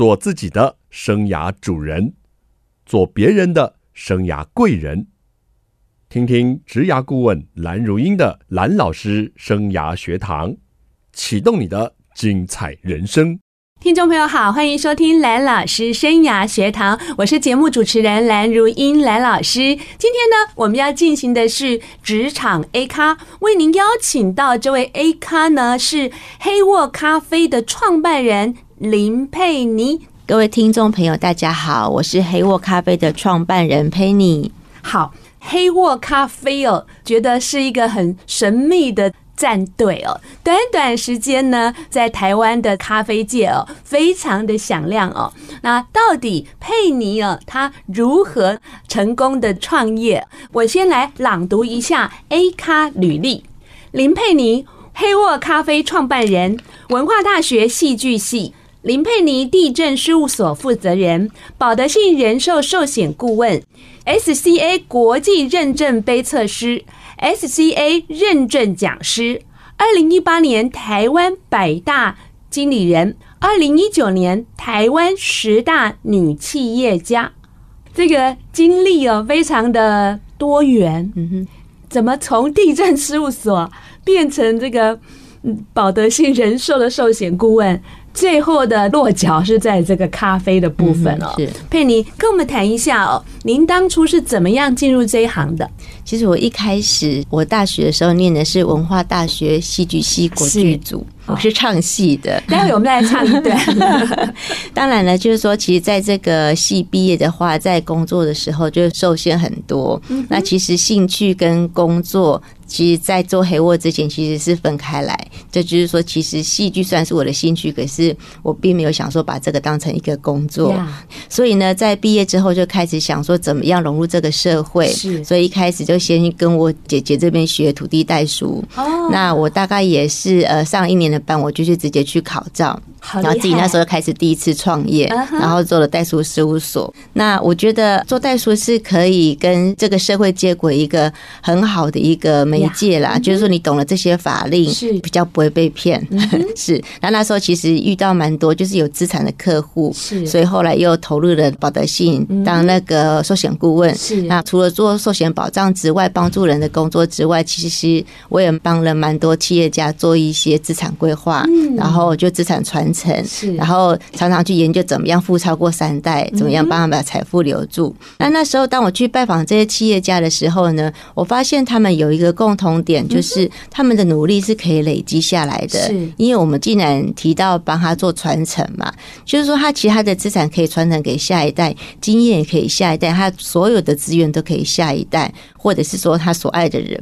做自己的生涯主人，做别人的生涯贵人。听听职涯顾问蓝如英的蓝老师生涯学堂，启动你的精彩人生。听众朋友好，欢迎收听蓝老师生涯学堂，我是节目主持人蓝如英蓝老师。今天呢，我们要进行的是职场 A 咖，为您邀请到这位 A 咖呢是黑沃咖啡的创办人林佩妮。各位听众朋友，大家好，我是黑沃咖啡的创办人佩妮。好，黑沃咖啡哦，觉得是一个很神秘的。战队哦，短短时间呢，在台湾的咖啡界哦，非常的响亮哦。那到底佩妮哦，她如何成功的创业？我先来朗读一下 A 咖履历：林佩妮，黑沃咖啡创办人，文化大学戏剧系，林佩妮地震事务所负责人，保德信人寿寿险顾问，SCA 国际认证杯测师。SCA 认证讲师，二零一八年台湾百大经理人，二零一九年台湾十大女企业家，这个经历哦，非常的多元。嗯哼，怎么从地震事务所变成这个保德信人寿的寿险顾问？最后的落脚是在这个咖啡的部分哦。是佩妮，跟我们谈一下哦，您当初是怎么样进入这一行的？其实我一开始，我大学的时候念的是文化大学戏剧系国剧组，我是唱戏的。待会我们再来唱一段。当然了，就是说，其实在这个系毕业的话，在工作的时候就受限很多。那其实兴趣跟工作。其实，在做黑沃之前，其实是分开来。这就是说，其实戏剧算是我的兴趣，可是我并没有想说把这个当成一个工作。所以呢，在毕业之后就开始想说，怎么样融入这个社会。是。所以一开始就先跟我姐姐这边学土地代书。哦。那我大概也是呃上一年的班，我就去直接去考照。然后自己那时候开始第一次创业，然后做了代书事务所。那我觉得做代书是可以跟这个社会接轨一个很好的一个媒介啦。就是说你懂了这些法令，是比较不会被骗。是。然后那时候其实遇到蛮多就是有资产的客户，是。所以后来又投入了保德信当那个寿险顾问。是。那除了做寿险保障之外，帮助人的工作之外，其实我也帮了蛮多企业家做一些资产规划，然后就资产传。是，然后常常去研究怎么样富超过三代，怎么样帮他们把财富留住。那那时候，当我去拜访这些企业家的时候呢，我发现他们有一个共同点，就是他们的努力是可以累积下来的。是，因为我们既然提到帮他做传承嘛，就是说他其他的资产可以传承给下一代，经验也可以下一代，他所有的资源都可以下一代，或者是说他所爱的人。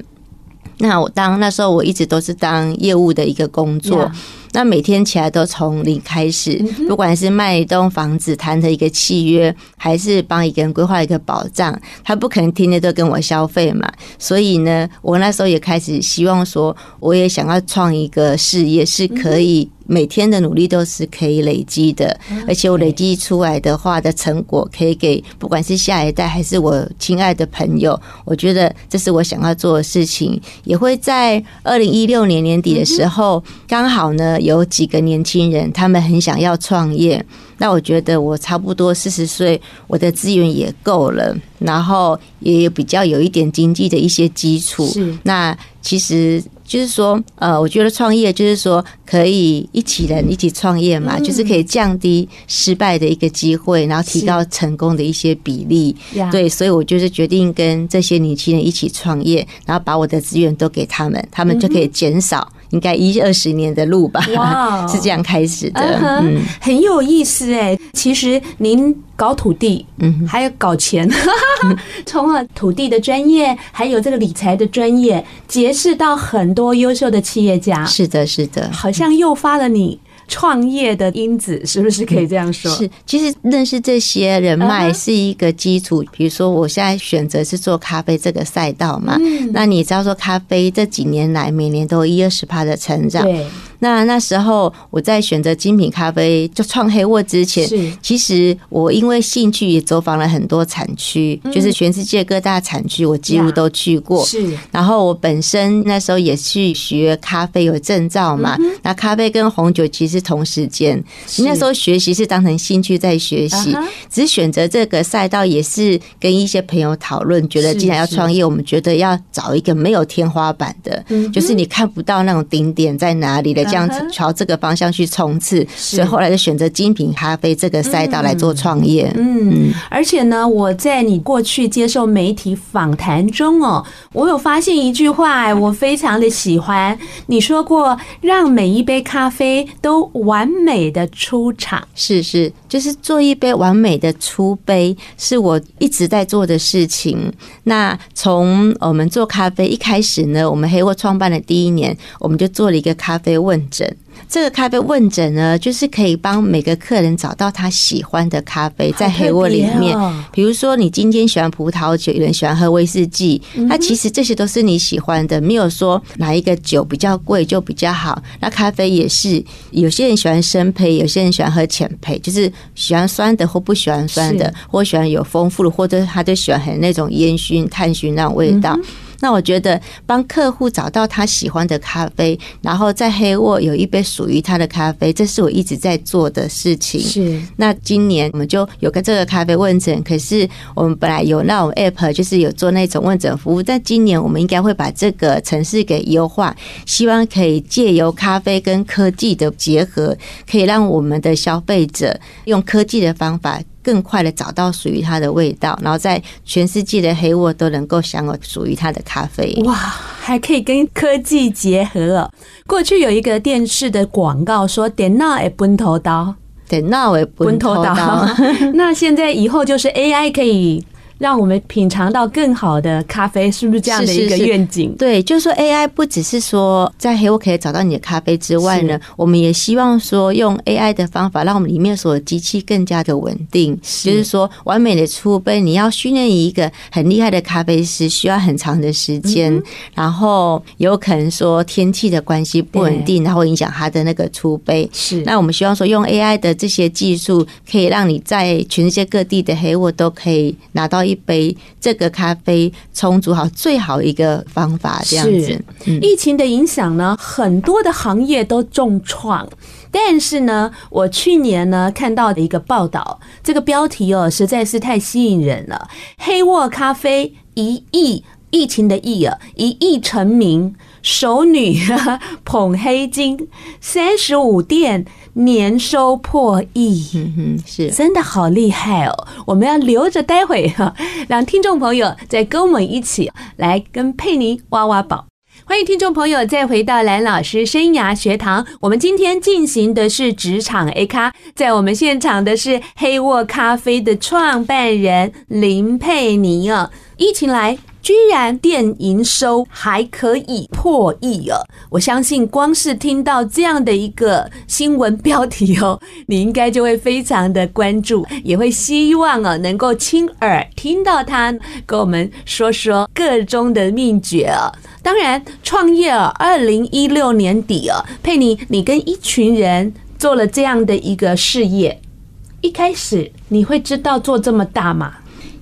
那我当那时候我一直都是当业务的一个工作。那每天起来都从零开始，不管是卖一栋房子谈的一个契约，还是帮一个人规划一个保障，他不可能天天都跟我消费嘛。所以呢，我那时候也开始希望说，我也想要创一个事业，是可以。每天的努力都是可以累积的，而且我累积出来的话的成果，可以给不管是下一代还是我亲爱的朋友。我觉得这是我想要做的事情。也会在二零一六年年底的时候，刚好呢有几个年轻人，他们很想要创业。那我觉得我差不多四十岁，我的资源也够了，然后也有比较有一点经济的一些基础。是，那其实。就是说，呃，我觉得创业就是说可以一起人一起创业嘛，就是可以降低失败的一个机会，然后提高成功的一些比例。对，所以我就是决定跟这些年轻人一起创业，然后把我的资源都给他们，他们就可以减少。应该一二十年的路吧，哇，是这样开始的，嗯，很有意思哎。其实您搞土地，嗯，还有搞钱，从了土地的专业，还有这个理财的专业，结识到很多优秀的企业家。是的，是的，好像诱发了你。创业的因子是不是可以这样说？是，其实认识这些人脉是一个基础。比如说，我现在选择是做咖啡这个赛道嘛，那你知道说咖啡这几年来每年都有一二十趴的成长。对。那那时候我在选择精品咖啡就创黑沃之前，其实我因为兴趣也走访了很多产区，就是全世界各大产区我几乎都去过。是，然后我本身那时候也去学咖啡有证照嘛，那咖啡跟红酒其实同时间，那时候学习是当成兴趣在学习，只是选择这个赛道也是跟一些朋友讨论，觉得既然要创业，我们觉得要找一个没有天花板的，就是你看不到那种顶点在哪里的。这样子朝这个方向去冲刺，所以后来就选择精品咖啡这个赛道来做创业。嗯，而且呢，我在你过去接受媒体访谈中哦，我有发现一句话，我非常的喜欢。你说过，让每一杯咖啡都完美的出场，是是，就是做一杯完美的出杯，是我一直在做的事情。那从我们做咖啡一开始呢，我们黑沃创办的第一年，我们就做了一个咖啡问诊。这个咖啡问诊呢，就是可以帮每个客人找到他喜欢的咖啡，在黑窝里面。比如说，你今天喜欢葡萄酒，有人喜欢喝威士忌，那其实这些都是你喜欢的，没有说哪一个酒比较贵就比较好。那咖啡也是，有些人喜欢深焙，有些人喜欢喝浅焙，就是喜欢酸的或不喜欢酸的，或喜欢有丰富的，或者他就喜欢很那种烟熏、炭熏那种味道。那我觉得帮客户找到他喜欢的咖啡，然后在黑沃有一杯属于他的咖啡，这是我一直在做的事情。是。那今年我们就有个这个咖啡问诊，可是我们本来有那种 app，就是有做那种问诊服务，但今年我们应该会把这个城市给优化，希望可以借由咖啡跟科技的结合，可以让我们的消费者用科技的方法。更快的找到属于它的味道，然后在全世界的黑沃都能够享有属于它的咖啡。哇，还可以跟科技结合了。过去有一个电视的广告说：“点那也奔头刀，点那也奔头刀。” 那现在以后就是 AI 可以。让我们品尝到更好的咖啡，是不是这样的一个愿景？是是是，对，就是说 AI 不只是说在黑沃可以找到你的咖啡之外呢，我们也希望说用 AI 的方法，让我们里面所有机器更加的稳定。就是说，完美的出杯，你要训练一个很厉害的咖啡师，需要很长的时间，然后有可能说天气的关系不稳定，然后影响他的那个出杯。是，那我们希望说用 AI 的这些技术，可以让你在全世界各地的黑沃都可以拿到。一杯这个咖啡充足好最好一个方法，这样子。疫情的影响呢，很多的行业都重创。但是呢，我去年呢看到的一个报道，这个标题哦实在是太吸引人了。黑沃咖啡一亿，疫情的疫啊，一亿成名，熟女 捧黑金，三十五店。年收破亿，嗯哼，是真的好厉害哦！我们要留着待会哈，让听众朋友再跟我们一起来跟佩妮挖挖宝。欢迎听众朋友再回到蓝老师生涯学堂。我们今天进行的是职场 A 咖，在我们现场的是黑沃咖啡的创办人林佩妮啊。疫情来。居然店营收还可以破亿哦！我相信光是听到这样的一个新闻标题哦，你应该就会非常的关注，也会希望哦能够亲耳听到他跟我们说说个中的秘诀哦。当然，创业哦，二零一六年底哦，佩妮，你跟一群人做了这样的一个事业，一开始你会知道做这么大吗？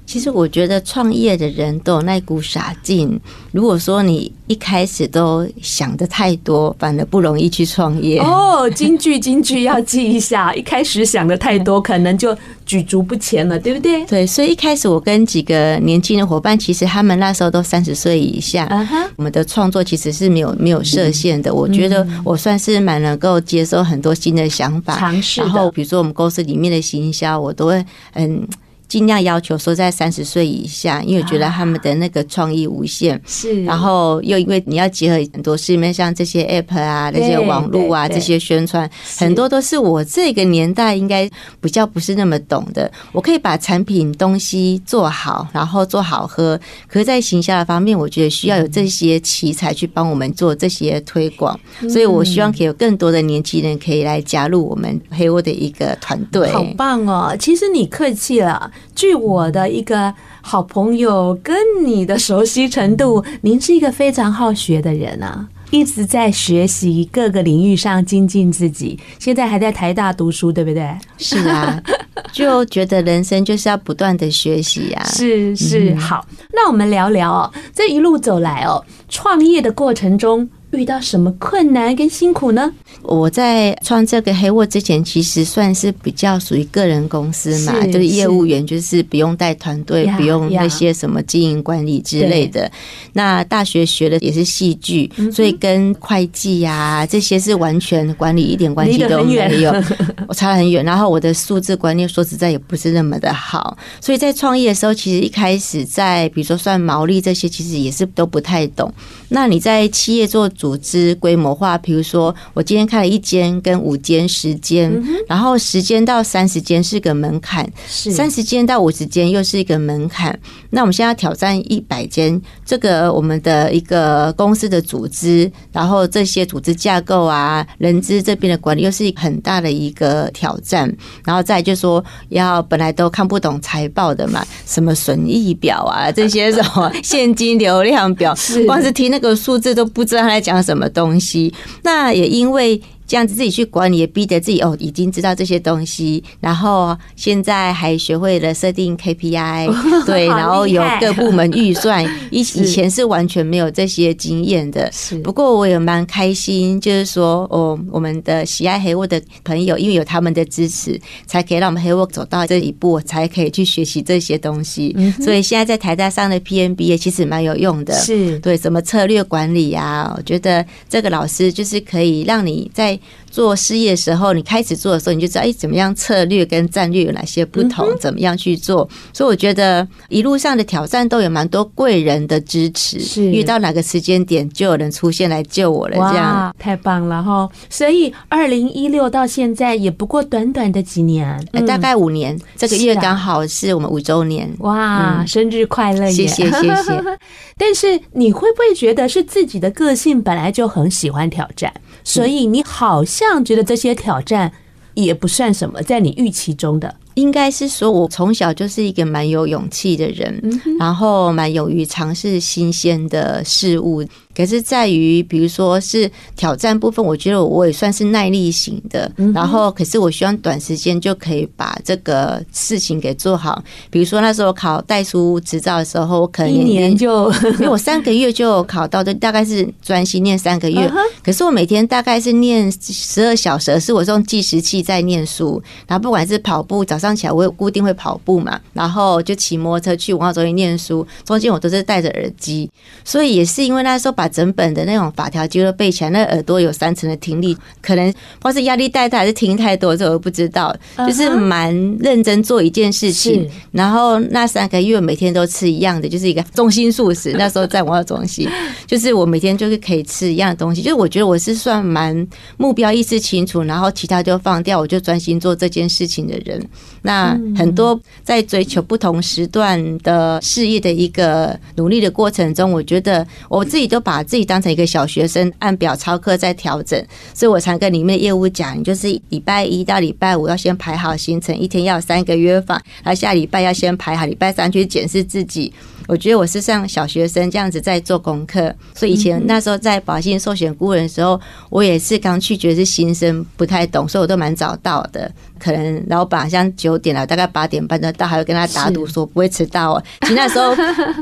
其实我觉得创业的人都有那股傻劲。如果说你一开始都想的太多，反而不容易去创业。哦，金句金句要记一下。一开始想的太多，可能就举足不前了，对不对？对，所以一开始我跟几个年轻的伙伴，其实他们那时候都三十岁以下。Uh huh. 我们的创作其实是没有没有设限的。我觉得我算是蛮能够接受很多新的想法，尝试。然后比如说我们公司里面的行销，我都会嗯。尽量要求说在三十岁以下，因为我觉得他们的那个创意无限。是，然后又因为你要结合很多市面上这些 app 啊、那些网络啊这些宣传，很多都是我这个年代应该比较不是那么懂的。我可以把产品东西做好，然后做好喝，可是，在行销的方面，我觉得需要有这些奇才去帮我们做这些推广。所以我希望可以有更多的年轻人可以来加入我们黑沃的一个团队。好棒哦！其实你客气了。据我的一个好朋友跟你的熟悉程度，您是一个非常好学的人啊。一直在学习各个领域上精进自己，现在还在台大读书，对不对？是啊，就觉得人生就是要不断的学习啊。是是，好，那我们聊聊哦，这一路走来哦，创业的过程中。遇到什么困难跟辛苦呢？我在创这个黑沃之前，其实算是比较属于个人公司嘛，是就是业务员，就是不用带团队，不用那些什么经营管理之类的。那大学学的也是戏剧，所以跟会计呀、啊、这些是完全管理一点关系都没有，我差很远。然后我的数字观念说实在也不是那么的好，所以在创业的时候，其实一开始在比如说算毛利这些，其实也是都不太懂。那你在企业做组织规模化，比如说我今天开了一间跟五间、十间，然后十间到三十间是个门槛，是三十间到五十间又是一个门槛。那我们现在要挑战一百间，这个我们的一个公司的组织，然后这些组织架构啊、人资这边的管理又是一个很大的一个挑战。然后再就是说，要本来都看不懂财报的嘛，什么损益表啊，这些什么 现金流量表，光是听那个数字都不知道他在讲什么东西，那也因为。这样子自己去管理，也逼得自己哦，已经知道这些东西，然后现在还学会了设定 KPI，对，然后有各部门预算，以 以前是完全没有这些经验的。是，不过我也蛮开心，就是说哦，我们的喜爱黑沃的朋友，因为有他们的支持，才可以让我们黑沃走到这一步，才可以去学习这些东西。所以现在在台大上的 PMBA 其实蛮有用的，是对什么策略管理啊，我觉得这个老师就是可以让你在。做事业的时候，你开始做的时候，你就知道哎，怎么样策略跟战略有哪些不同，怎么样去做。所以我觉得一路上的挑战都有蛮多贵人的支持，是遇到哪个时间点就有人出现来救我了，这样太棒了哈。所以二零一六到现在也不过短短的几年，大概五年，这个月刚好是我们五周年。哇，生日快乐！谢谢谢谢。但是你会不会觉得是自己的个性本来就很喜欢挑战？所以你好像觉得这些挑战也不算什么，在你预期中的。应该是说，我从小就是一个蛮有勇气的人，然后蛮勇于尝试新鲜的事物。可是在于，比如说是挑战部分，我觉得我也算是耐力型的。然后，可是我希望短时间就可以把这个事情给做好。比如说那时候考代书执照的时候，我可能一年就，因为我三个月就考到的，大概是专心念三个月。可是我每天大概是念十二小时，是我用计时器在念书。然后不管是跑步，早上起来我有固定会跑步嘛，然后就骑摩托车去文化中心念书，中间我都是戴着耳机。所以也是因为那时候把整本的那种法条几乎背起来，那耳朵有三层的听力，可能或是压力太大，还是听太多，这我不知道。就是蛮认真做一件事情，然后那三个月每天都吃一样的，就是一个中心素食。那时候在文化中心，就是我每天就是可以吃一样的东西。就是我觉得我是算蛮目标意识清楚，然后其他就放掉，我就专心做这件事情的人。那很多在追求不同时段的事业的一个努力的过程中，我觉得我自己都把。把自己当成一个小学生，按表操课在调整，所以我常跟里面的业务讲，就是礼拜一到礼拜五要先排好行程，一天要三个约访，然后下礼拜要先排好，礼拜三去检视自己。我觉得我是像小学生这样子在做功课，所以以前那时候在保信寿险顾问的时候，我也是刚去，觉得是新生，不太懂，所以我都蛮早到的。可能老板像九点了，大概八点半就到，还会跟他打赌说不会迟到哦。其实那时候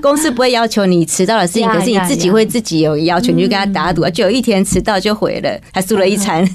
公司不会要求你迟到的事情，可是你自己会自己有要求，你就跟他打赌，就有一天迟到就毁了，还输了一餐。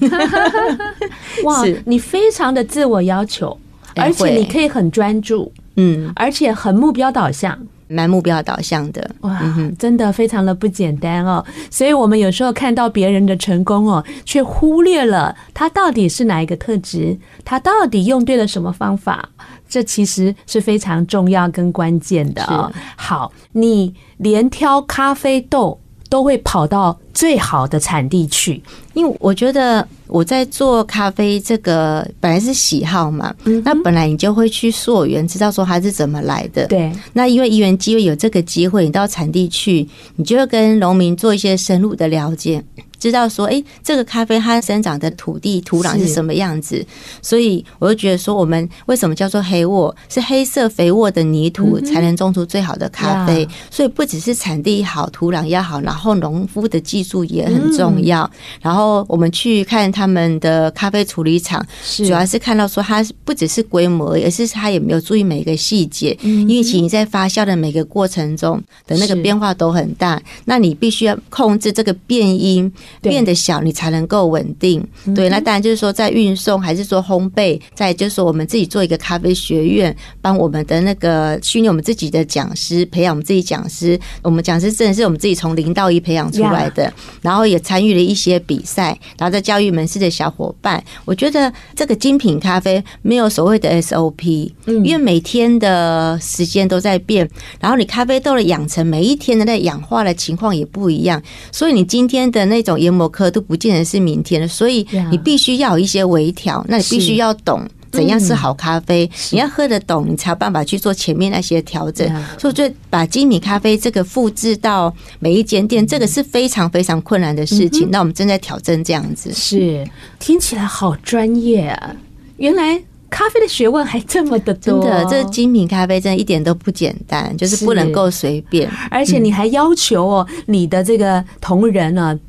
哇，你非常的自我要求，而且你可以很专注，嗯，而且很目标导向。蛮目标导向的哇，真的非常的不简单哦。所以我们有时候看到别人的成功哦，却忽略了他到底是哪一个特质，他到底用对了什么方法，这其实是非常重要跟关键的哦。好，你连挑咖啡豆。都会跑到最好的产地去，因为我觉得我在做咖啡这个本来是喜好嘛，那本来你就会去溯源，知道说它是怎么来的。对，那因为一元机会有这个机会，你到产地去，你就会跟农民做一些深入的了解。知道说，哎，这个咖啡它生长的土地土壤是什么样子。所以我就觉得说，我们为什么叫做黑沃？是黑色肥沃的泥土才能种出最好的咖啡。所以不只是产地好，土壤要好，然后农夫的技术也很重要。然后我们去看他们的咖啡处理厂，主要是看到说，它不只是规模，而是它也没有注意每一个细节。因为其实你在发酵的每个过程中的那个变化都很大，那你必须要控制这个变音变得小，你才能够稳定。对，那当然就是说在运送还是说烘焙，再就是说我们自己做一个咖啡学院，帮我们的那个训练我们自己的讲师，培养我们自己讲师。我们讲师真的是我们自己从零到一培养出来的，然后也参与了一些比赛，然后在教育门市的小伙伴，我觉得这个精品咖啡没有所谓的 SOP，因为每天的时间都在变，然后你咖啡豆的养成每一天的那氧化的情况也不一样，所以你今天的那种研磨刻度不见得是明天的，所以你必须要有一些微调，那你必须要懂。怎样是好咖啡？嗯、你要喝得懂，你才有办法去做前面那些调整。所以，就把精品咖啡这个复制到每一间店，这个是非常非常困难的事情。那我们正在挑战这样子，是听起来好专业啊！原来咖啡的学问还这么的多。真的，这精品咖啡真的一点都不简单，就是不能够随便。而且你还要求哦，你的这个同仁呢？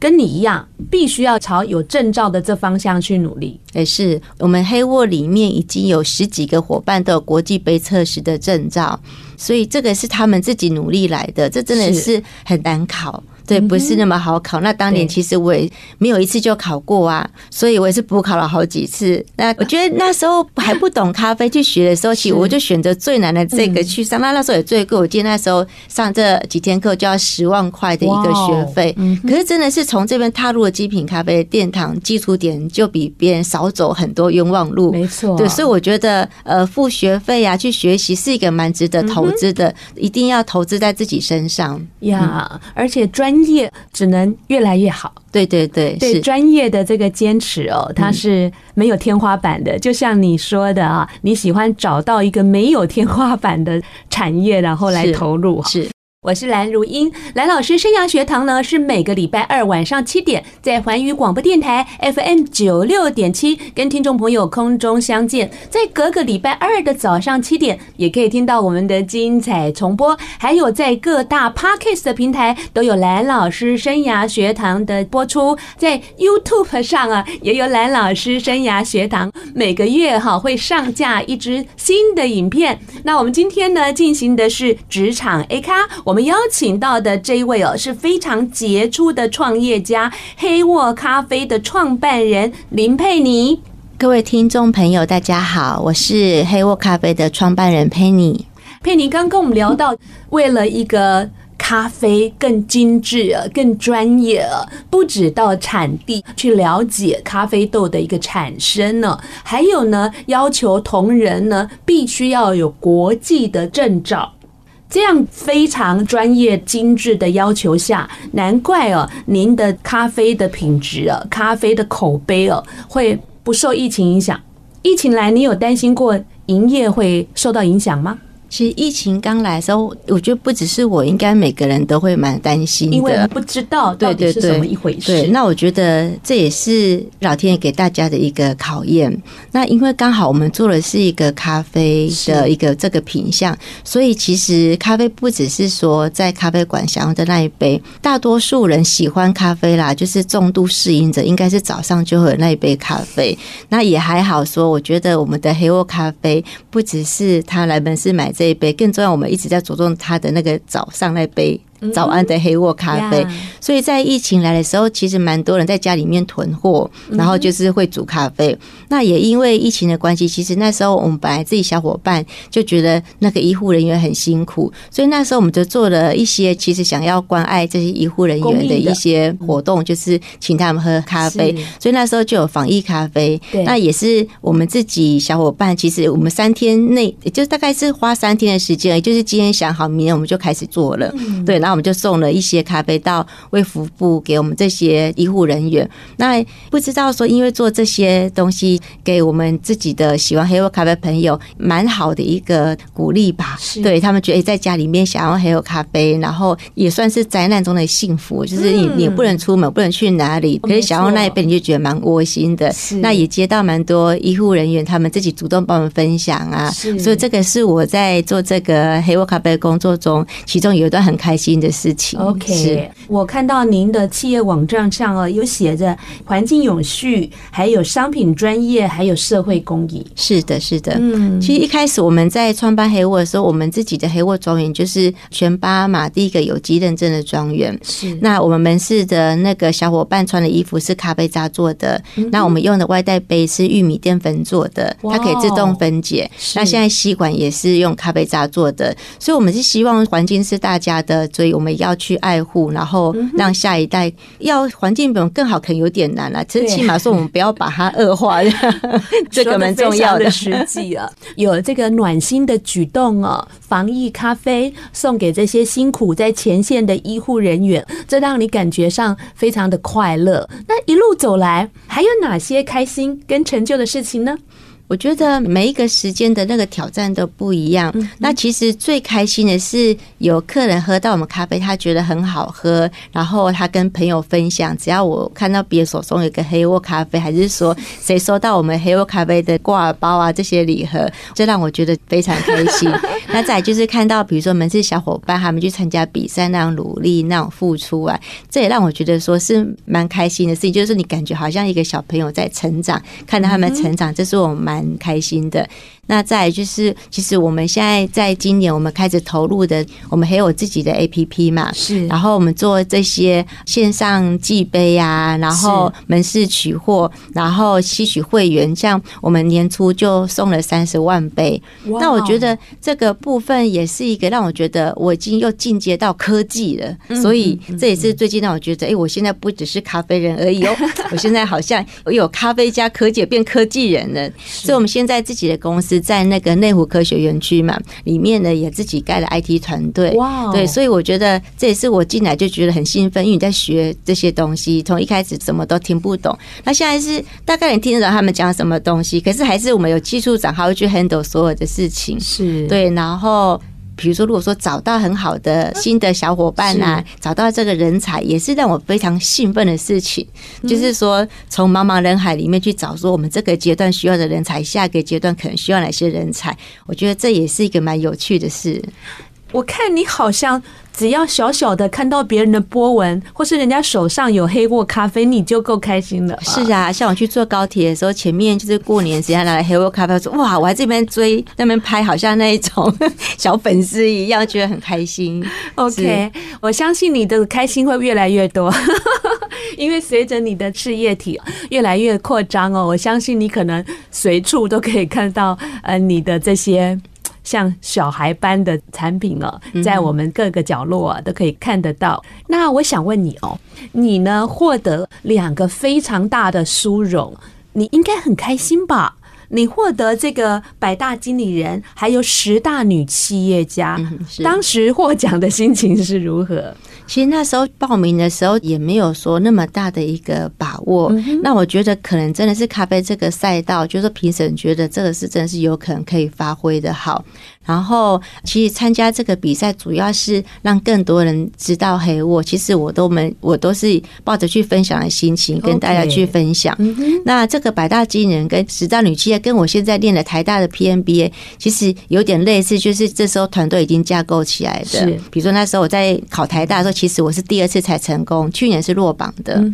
跟你一样，必须要朝有证照的这方向去努力。也是，我们黑沃里面已经有十几个伙伴都有国际杯测试的证照，所以这个是他们自己努力来的，这真的是很难考。对，不是那么好考。那当年其实我也没有一次就考过啊，所以我也是补考了好几次。那我觉得那时候还不懂咖啡去学的时候，其实我就选择最难的这个去上。那那时候也最贵，我记得那时候上这几天课就要十万块的一个学费。可是真的是从这边踏入了精品咖啡的殿堂，基础点就比别人少走很多冤枉路。没错，对，所以我觉得呃付学费啊去学习是一个蛮值得投资的，一定要投资在自己身上呀，而且专。业只能越来越好，对对对，对专业的这个坚持哦，它是没有天花板的。就像你说的啊，你喜欢找到一个没有天花板的产业，然后来投入是。是我是蓝如英，蓝老师生涯学堂呢，是每个礼拜二晚上七点在环宇广播电台 FM 九六点七跟听众朋友空中相见，在隔个礼拜二的早上七点也可以听到我们的精彩重播，还有在各大 Podcast 的平台都有蓝老师生涯学堂的播出，在 YouTube 上啊也有蓝老师生涯学堂，每个月哈会上架一支新的影片。那我们今天呢进行的是职场 A 咖。我们邀请到的这一位哦，是非常杰出的创业家，黑沃咖啡的创办人林佩妮。各位听众朋友，大家好，我是黑沃咖啡的创办人佩妮。佩妮刚跟我们聊到，为了一个咖啡更精致、更专业，不止到产地去了解咖啡豆的一个产生呢，还有呢，要求同仁呢必须要有国际的证照。这样非常专业精致的要求下，难怪哦，您的咖啡的品质啊，咖啡的口碑哦，会不受疫情影响。疫情来，你有担心过营业会受到影响吗？其实疫情刚来的时候，我觉得不只是我，应该每个人都会蛮担心的，因为不知道到底是什么一回事。对，那我觉得这也是老天爷给大家的一个考验。那因为刚好我们做的是一个咖啡的一个这个品相，所以其实咖啡不只是说在咖啡馆享用的那一杯，大多数人喜欢咖啡啦，就是重度适应者，应该是早上就会有那一杯咖啡。那也还好说，我觉得我们的黑沃咖啡不只是他来门市买。这一杯更重要，我们一直在着重他的那个早上那杯。早安的黑沃咖啡，所以在疫情来的时候，其实蛮多人在家里面囤货，然后就是会煮咖啡。那也因为疫情的关系，其实那时候我们本来自己小伙伴就觉得那个医护人员很辛苦，所以那时候我们就做了一些其实想要关爱这些医护人员的一些活动，就是请他们喝咖啡。所以那时候就有防疫咖啡，那也是我们自己小伙伴。其实我们三天内，也就大概是花三天的时间，也就是今天想好，明天我们就开始做了。对，然后。那我们就送了一些咖啡到卫福部给我们这些医护人员。那不知道说，因为做这些东西给我们自己的喜欢黑沃咖啡朋友蛮好的一个鼓励吧。对他们觉得在家里面想要黑沃咖啡，然后也算是灾难中的幸福，就是你你不能出门，不能去哪里，可是想要那一杯你就觉得蛮窝心的。那也接到蛮多医护人员他们自己主动帮我们分享啊，所以这个是我在做这个黑沃咖啡工作中，其中有一段很开心的事情。OK，是我看到您的企业网站上哦，有写着环境永续，还有商品专业，还有社会公益。是的，是的。嗯，其实一开始我们在创办黑沃的时候，我们自己的黑沃庄园就是全巴马第一个有机认证的庄园。是。那我们门市的那个小伙伴穿的衣服是咖啡渣做的，那我们用的外带杯是玉米淀粉做的，它可以自动分解。那现在吸管也是用咖啡渣做的，所以我们是希望环境是大家的，所以我们要去爱护，然后让下一代要环境本更好，可能有点难了。其实起码说我们不要把它恶化，这个蛮重要的。实际啊，有这个暖心的举动哦，防疫咖啡送给这些辛苦在前线的医护人员，这让你感觉上非常的快乐。那一路走来，还有哪些开心跟成就的事情呢？我觉得每一个时间的那个挑战都不一样。那其实最开心的是有客人喝到我们咖啡，他觉得很好喝，然后他跟朋友分享。只要我看到别人手中有个黑沃咖啡，还是说 谁收到我们黑沃咖啡的挂耳包啊这些礼盒，这让我觉得非常开心。那再就是看到比如说门市小伙伴他们去参加比赛那样努力那种付出啊，这也让我觉得说是蛮开心的事情。就是你感觉好像一个小朋友在成长，看到他们成长，这是我蛮。开心的。那再来就是，其实我们现在在今年，我们开始投入的，我们还有自己的 APP 嘛，是。然后我们做这些线上寄杯啊，然后门市取货，然后吸取会员，像我们年初就送了三十万杯。那我觉得这个部分也是一个让我觉得我已经又进阶到科技了，所以这也是最近让我觉得，哎，我现在不只是咖啡人而已哦，我现在好像我有咖啡加科技变科技人了。所以我们现在自己的公司。在那个内湖科学园区嘛，里面呢也自己盖了 IT 团队，哇，对，所以我觉得这也是我进来就觉得很兴奋，因为你在学这些东西，从一开始什么都听不懂，那现在是大概你听得懂他们讲什么东西，可是还是我们有技术长，还会去 handle 所有的事情，是。对，然后。比如说，如果说找到很好的新的小伙伴啊，找到这个人才，也是让我非常兴奋的事情。就是说，从茫茫人海里面去找说我们这个阶段需要的人才，下一个阶段可能需要哪些人才，我觉得这也是一个蛮有趣的事。我看你好像。只要小小的看到别人的波纹，或是人家手上有黑沃咖啡，你就够开心了。是啊，像我去坐高铁的时候，前面就是过年时间拿来黑沃咖啡，说哇，我还这边追那边拍，好像那一种 小粉丝一样，觉得很开心。OK，我相信你的开心会越来越多，因为随着你的事业体越来越扩张哦，我相信你可能随处都可以看到呃你的这些。像小孩般的产品哦，在我们各个角落啊都可以看得到。那我想问你哦，你呢获得两个非常大的殊荣，你应该很开心吧？你获得这个百大经理人，还有十大女企业家，当时获奖的心情是如何？其实那时候报名的时候也没有说那么大的一个把握。那我觉得可能真的是咖啡这个赛道，就是评审觉得这个是真的是有可能可以发挥的好。然后，其实参加这个比赛主要是让更多人知道黑我。其实我都没，我都是抱着去分享的心情跟大家去分享。那这个百大经理人跟十大女企业，跟我现在练的台大的 PMBA，其实有点类似，就是这时候团队已经架构起来的。比如说那时候我在考台大的时候，其实我是第二次才成功，去年是落榜的。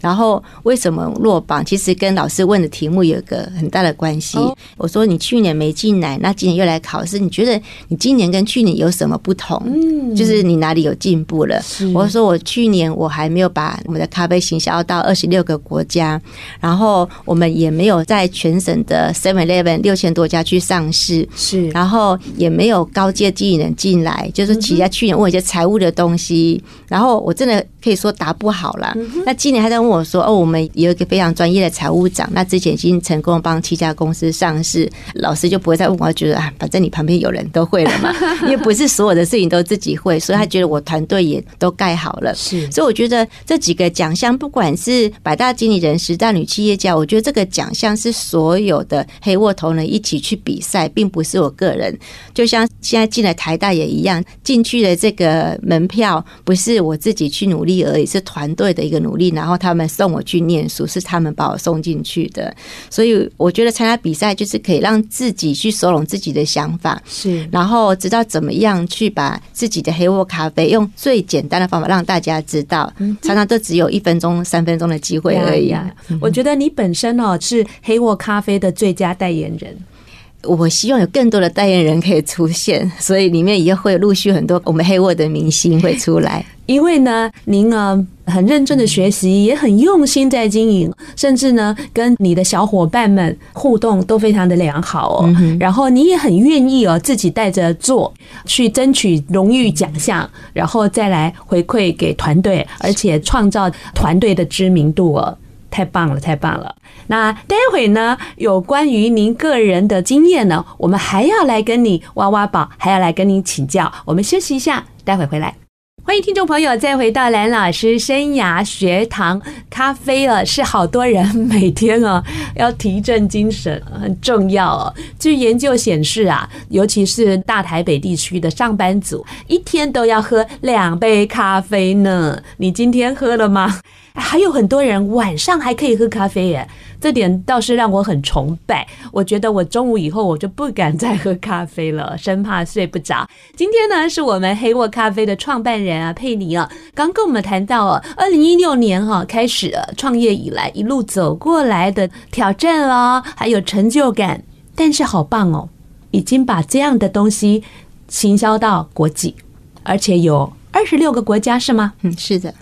然后为什么落榜？其实跟老师问的题目有个很大的关系。我说你去年没进来，那今年又来考试，你觉得？你今年跟去年有什么不同？嗯，就是你哪里有进步了？我说我去年我还没有把我们的咖啡行销到二十六个国家，然后我们也没有在全省的 Seven Eleven 六千多家去上市，是，然后也没有高阶经理人进来，就是其他去年问一些财务的东西，然后我真的可以说答不好了。那今年他在问我说：“哦，我们有一个非常专业的财务长，那之前已经成功帮七家公司上市，老师就不会再问我，觉得啊，反正你旁边有人都会了嘛，因为不是所有的事情都自己会，所以他觉得我团队也都盖好了。是，所以我觉得这几个奖项，不管是百大经理人、十大女企业家，我觉得这个奖项是所有的黑沃头人一起去比赛，并不是我个人。就像现在进了台大也一样，进去的这个门票不是我自己去努力而已，是团队的一个努力。然后他们送我去念书，是他们把我送进去的。所以我觉得参加比赛就是可以让自己去收拢自己的想法，是，然后知道怎么样去把自己的黑沃咖啡用最简单的方法让大家知道。常常都只有一分钟、三分钟的机会而已。我觉得你本身哦是黑沃咖啡的最佳代言人。我希望有更多的代言人可以出现，所以里面也会陆续很多我们黑沃的明星会出来。因为呢，您呢很认真的学习，也很用心在经营，甚至呢跟你的小伙伴们互动都非常的良好哦。然后你也很愿意哦自己带着做，去争取荣誉奖项，然后再来回馈给团队，而且创造团队的知名度哦。太棒了，太棒了！那待会呢，有关于您个人的经验呢，我们还要来跟你挖挖宝，还要来跟您请教。我们休息一下，待会回来。欢迎听众朋友再回到蓝老师生涯学堂。咖啡啊，是好多人每天啊要提振精神，很重要哦。据研究显示啊，尤其是大台北地区的上班族，一天都要喝两杯咖啡呢。你今天喝了吗？还有很多人晚上还可以喝咖啡耶，这点倒是让我很崇拜。我觉得我中午以后我就不敢再喝咖啡了，生怕睡不着。今天呢，是我们黑沃咖啡的创办人啊佩妮啊，刚跟我们谈到哦，二零一六年哈开始创业以来一路走过来的挑战哦，还有成就感。但是好棒哦，已经把这样的东西行销到国际，而且有二十六个国家是吗？嗯，是的。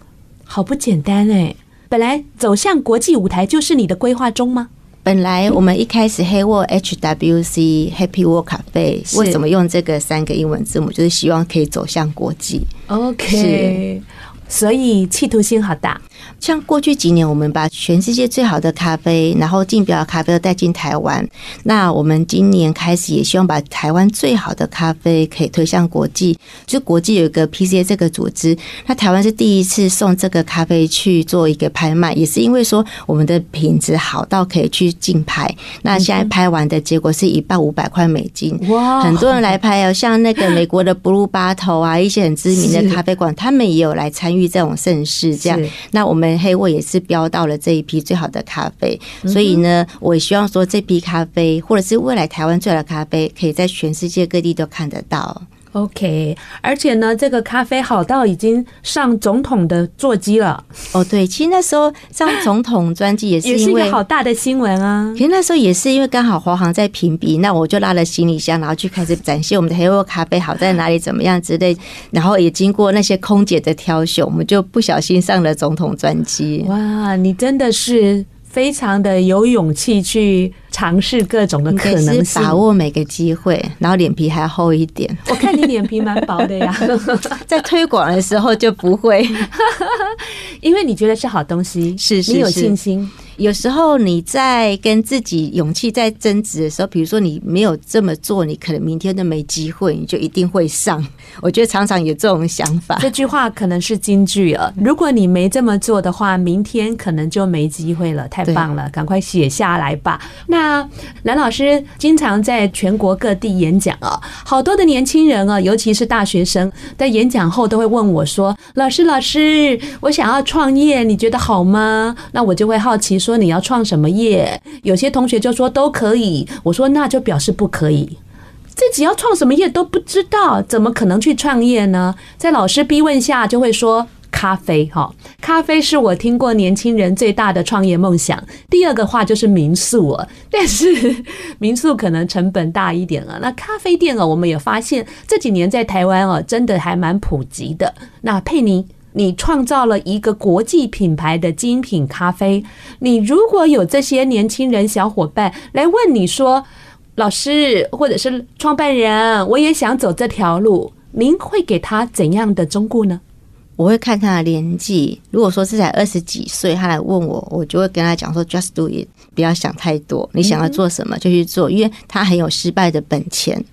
好不简单哎！本来走向国际舞台就是你的规划中吗？本来我们一开始黑沃 HWC Happy Work Cafe 为什么用这个三个英文字母？就是希望可以走向国际。OK，所以企图心好大。像过去几年，我们把全世界最好的咖啡，然后竞标的咖啡都带进台湾。那我们今年开始也希望把台湾最好的咖啡可以推向国际。就国际有一个 PCA 这个组织，那台湾是第一次送这个咖啡去做一个拍卖，也是因为说我们的品质好到可以去竞拍。那现在拍完的结果是一半五百块美金，哇！很多人来拍哦，像那个美国的 Blue Bottle 啊，一些很知名的咖啡馆，他们也有来参与这种盛事。这样，那我们。我们黑沃也是标到了这一批最好的咖啡，所以呢，我也希望说这批咖啡，或者是未来台湾最好的咖啡，可以在全世界各地都看得到。OK，而且呢，这个咖啡好到已经上总统的座机了。哦，对，其实那时候上总统专机也是一个好大的新闻啊。其实那时候也是因为刚好华航在评比，那我就拉了行李箱，然后去开始展现我们的黑沃咖啡好在哪里，怎么样之类。然后也经过那些空姐的挑选，我们就不小心上了总统专机。哇，你真的是。非常的有勇气去尝试各种的可能性，把握每个机会，然后脸皮还厚一点。我看你脸皮蛮薄的呀，在推广的时候就不会，因为你觉得是好东西，是你有信心。有时候你在跟自己勇气在争执的时候，比如说你没有这么做，你可能明天都没机会，你就一定会上。我觉得常常有这种想法。这句话可能是金句了。如果你没这么做的话，明天可能就没机会了。太棒了，赶快写下来吧。那蓝老师经常在全国各地演讲啊，好多的年轻人啊，尤其是大学生，在演讲后都会问我说：“老师，老师，我想要创业，你觉得好吗？”那我就会好奇。说你要创什么业？有些同学就说都可以。我说那就表示不可以，自己要创什么业都不知道，怎么可能去创业呢？在老师逼问下，就会说咖啡。哈，咖啡是我听过年轻人最大的创业梦想。第二个话就是民宿啊，但是 民宿可能成本大一点了。那咖啡店哦，我们也发现这几年在台湾哦，真的还蛮普及的。那佩妮。你创造了一个国际品牌的精品咖啡。你如果有这些年轻人小伙伴来问你说：“老师或者是创办人，我也想走这条路。”您会给他怎样的忠告呢？我会看他的年纪。如果说是才二十几岁，他来问我，我就会跟他讲说：“Just do it，不要想太多，你想要做什么就去做，因为他很有失败的本钱。”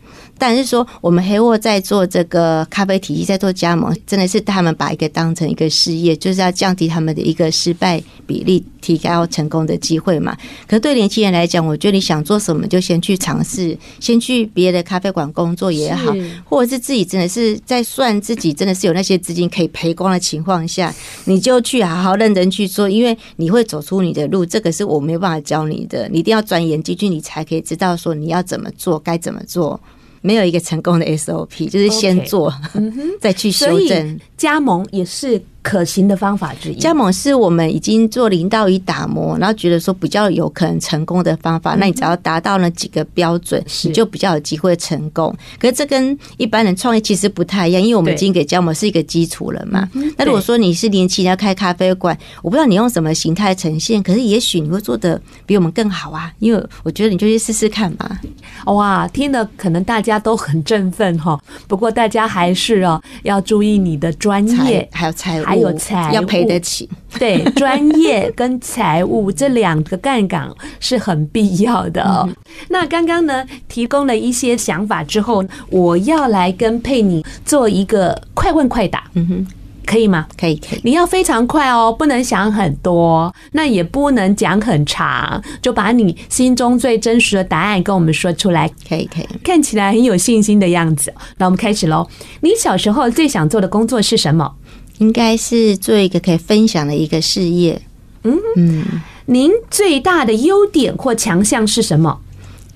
但是说，我们黑沃在做这个咖啡体系，在做加盟，真的是他们把一个当成一个事业，就是要降低他们的一个失败比例，提高成功的机会嘛。可是对年轻人来讲，我觉得你想做什么，就先去尝试，先去别的咖啡馆工作也好，或者是自己真的是在算自己真的是有那些资金可以赔光的情况下，你就去好好认真去做，因为你会走出你的路。这个是我没有办法教你的，你一定要钻研进去，你才可以知道说你要怎么做，该怎么做。没有一个成功的 SOP，就是先做 再去修正。加盟也是。可行的方法之一，加盟是我们已经做零到一打磨，然后觉得说比较有可能成功的方法。嗯、那你只要达到那几个标准，你就比较有机会成功。可是这跟一般人创业其实不太一样，因为我们已经给加盟是一个基础了嘛。那如果说你是年轻人要开咖啡馆，我不知道你用什么形态呈现，可是也许你会做的比我们更好啊。因为我觉得你就去试试看嘛。哇，听了可能大家都很振奋哈。不过大家还是哦要注意你的专业，还有财务。还有财务要赔得起，对，专业跟财务这两个杠杆是很必要的哦。那刚刚呢，提供了一些想法之后，我要来跟佩妮做一个快问快答，嗯哼，可以吗？可以，可以。你要非常快哦，不能想很多，那也不能讲很长，就把你心中最真实的答案跟我们说出来。可以，可以。看起来很有信心的样子。那我们开始喽。你小时候最想做的工作是什么？应该是做一个可以分享的一个事业。嗯嗯，您最大的优点或强项是什么？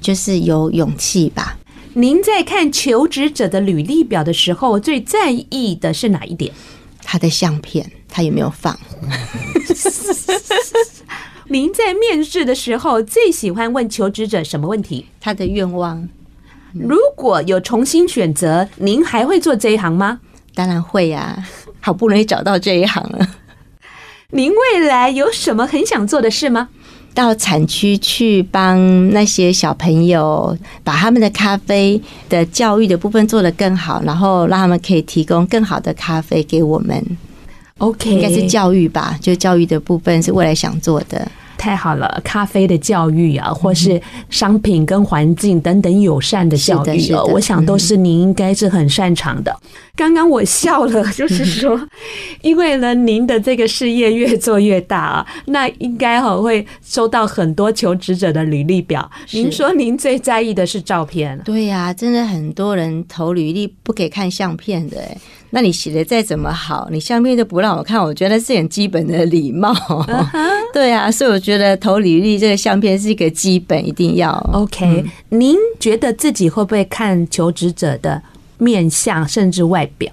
就是有勇气吧。您在看求职者的履历表的时候，最在意的是哪一点？他的相片，他有没有放？您在面试的时候最喜欢问求职者什么问题？他的愿望。如果有重新选择，您还会做这一行吗？当然会呀。好不容易找到这一行了。您未来有什么很想做的事吗？到产区去帮那些小朋友，把他们的咖啡的教育的部分做得更好，然后让他们可以提供更好的咖啡给我们。OK，应该是教育吧？就教育的部分是未来想做的。太好了，咖啡的教育啊，或是商品跟环境等等友善的教育哦，我想都是您应该是很擅长的。刚刚我笑了，就是说，因为呢，您的这个事业越做越大啊，那应该哈会收到很多求职者的履历表。您说您最在意的是照片？对呀，真的很多人投履历不给看相片的哎。那你写的再怎么好，你相片都不让我看，我觉得是很基本的礼貌。对啊，所以我觉得投履历这个相片是一个基本，一定要。OK，您觉得自己会不会看求职者的面相甚至外表？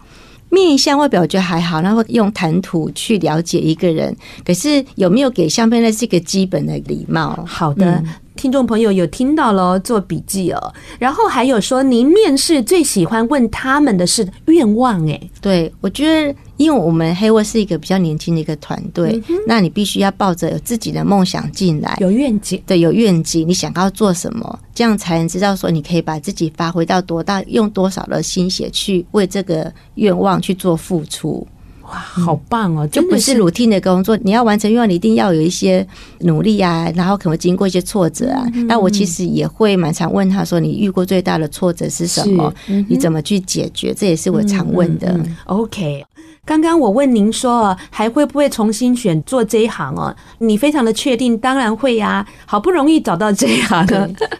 面相外表就还好，然后用谈吐去了解一个人。可是有没有给相片，那是一个基本的礼貌。好的。嗯听众朋友有听到了，做笔记哦。然后还有说，您面试最喜欢问他们的是愿望，哎，对，我觉得，因为我们黑沃是一个比较年轻的一个团队，嗯，那你必须要抱着有自己的梦想进来，有愿景，对，有愿景，你想要做什么，这样才能知道说你可以把自己发挥到多大，用多少的心血去为这个愿望去做付出。哇，好棒哦！就不是 routine 的工作，你要完成愿望，你一定要有一些努力啊，然后可能经过一些挫折啊。那我其实也会蛮常问他说：“你遇过最大的挫折是什么？你怎么去解决？”这也是我常问的。OK。刚刚我问您说，还会不会重新选做这一行哦？你非常的确定，当然会呀！好不容易找到这一行，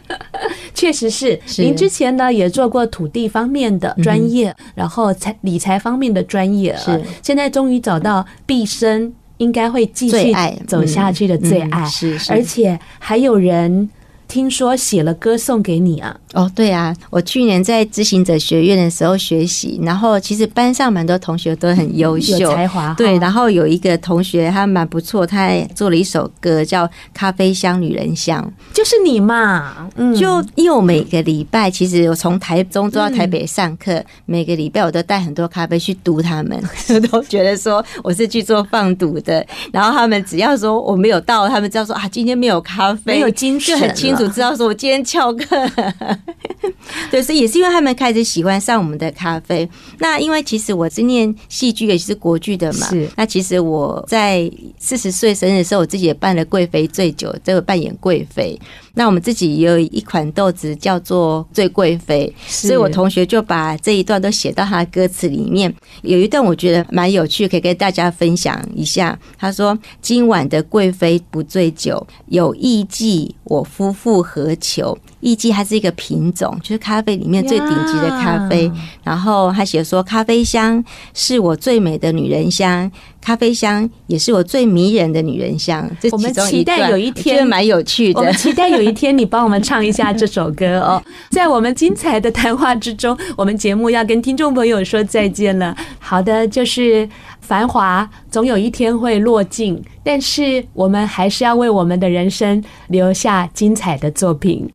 确实是。您之前呢也做过土地方面的专业，然后财理财方面的专业，是现在终于找到毕生应该会继续走下去的最爱，是是，而且还有人。听说写了歌送给你啊？哦，对啊，我去年在执行者学院的时候学习，然后其实班上蛮多同学都很优秀，有才华。对，然后有一个同学他蛮不错，他还做了一首歌叫《咖啡香女人香》，就是你嘛。嗯，就因为我每个礼拜其实我从台中坐到台北上课，嗯，每个礼拜我都带很多咖啡去读他们，都觉得说我是去做放毒的。然后他们只要说我没有到，他们知道说啊，今天没有咖啡，没有精神，就很清楚。主知道说我今天翘课。对，所以也是因为他们开始喜欢上我们的咖啡。那因为其实我是念戏剧，也是国剧的嘛。是。那其实我在四十岁生日的时候，我自己也办了贵妃醉酒，这个扮演贵妃。那我们自己也有一款豆子叫做醉贵妃，所以我同学就把这一段都写到他的歌词里面。有一段我觉得蛮有趣，可以跟大家分享一下。他说：“今晚的贵妃不醉酒，有艺妓，我夫妇何求？”艺妓它是一个品种，就是咖啡里面最顶级的咖啡。然后他写说：“咖啡香是我最美的女人香。”咖啡香也是我最迷人的女人香。这我们期待有一天，蛮有趣的。我们期待有一天你帮我们唱一下这首歌哦。在我们精彩的谈话之中，我们节目要跟听众朋友说再见了。好的，就是繁华总有一天会落尽，但是我们还是要为我们的人生留下精彩的作品。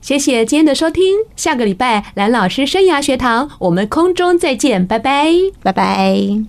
谢谢今天的收听，下个礼拜蓝老师生涯学堂，我们空中再见，拜拜，拜拜。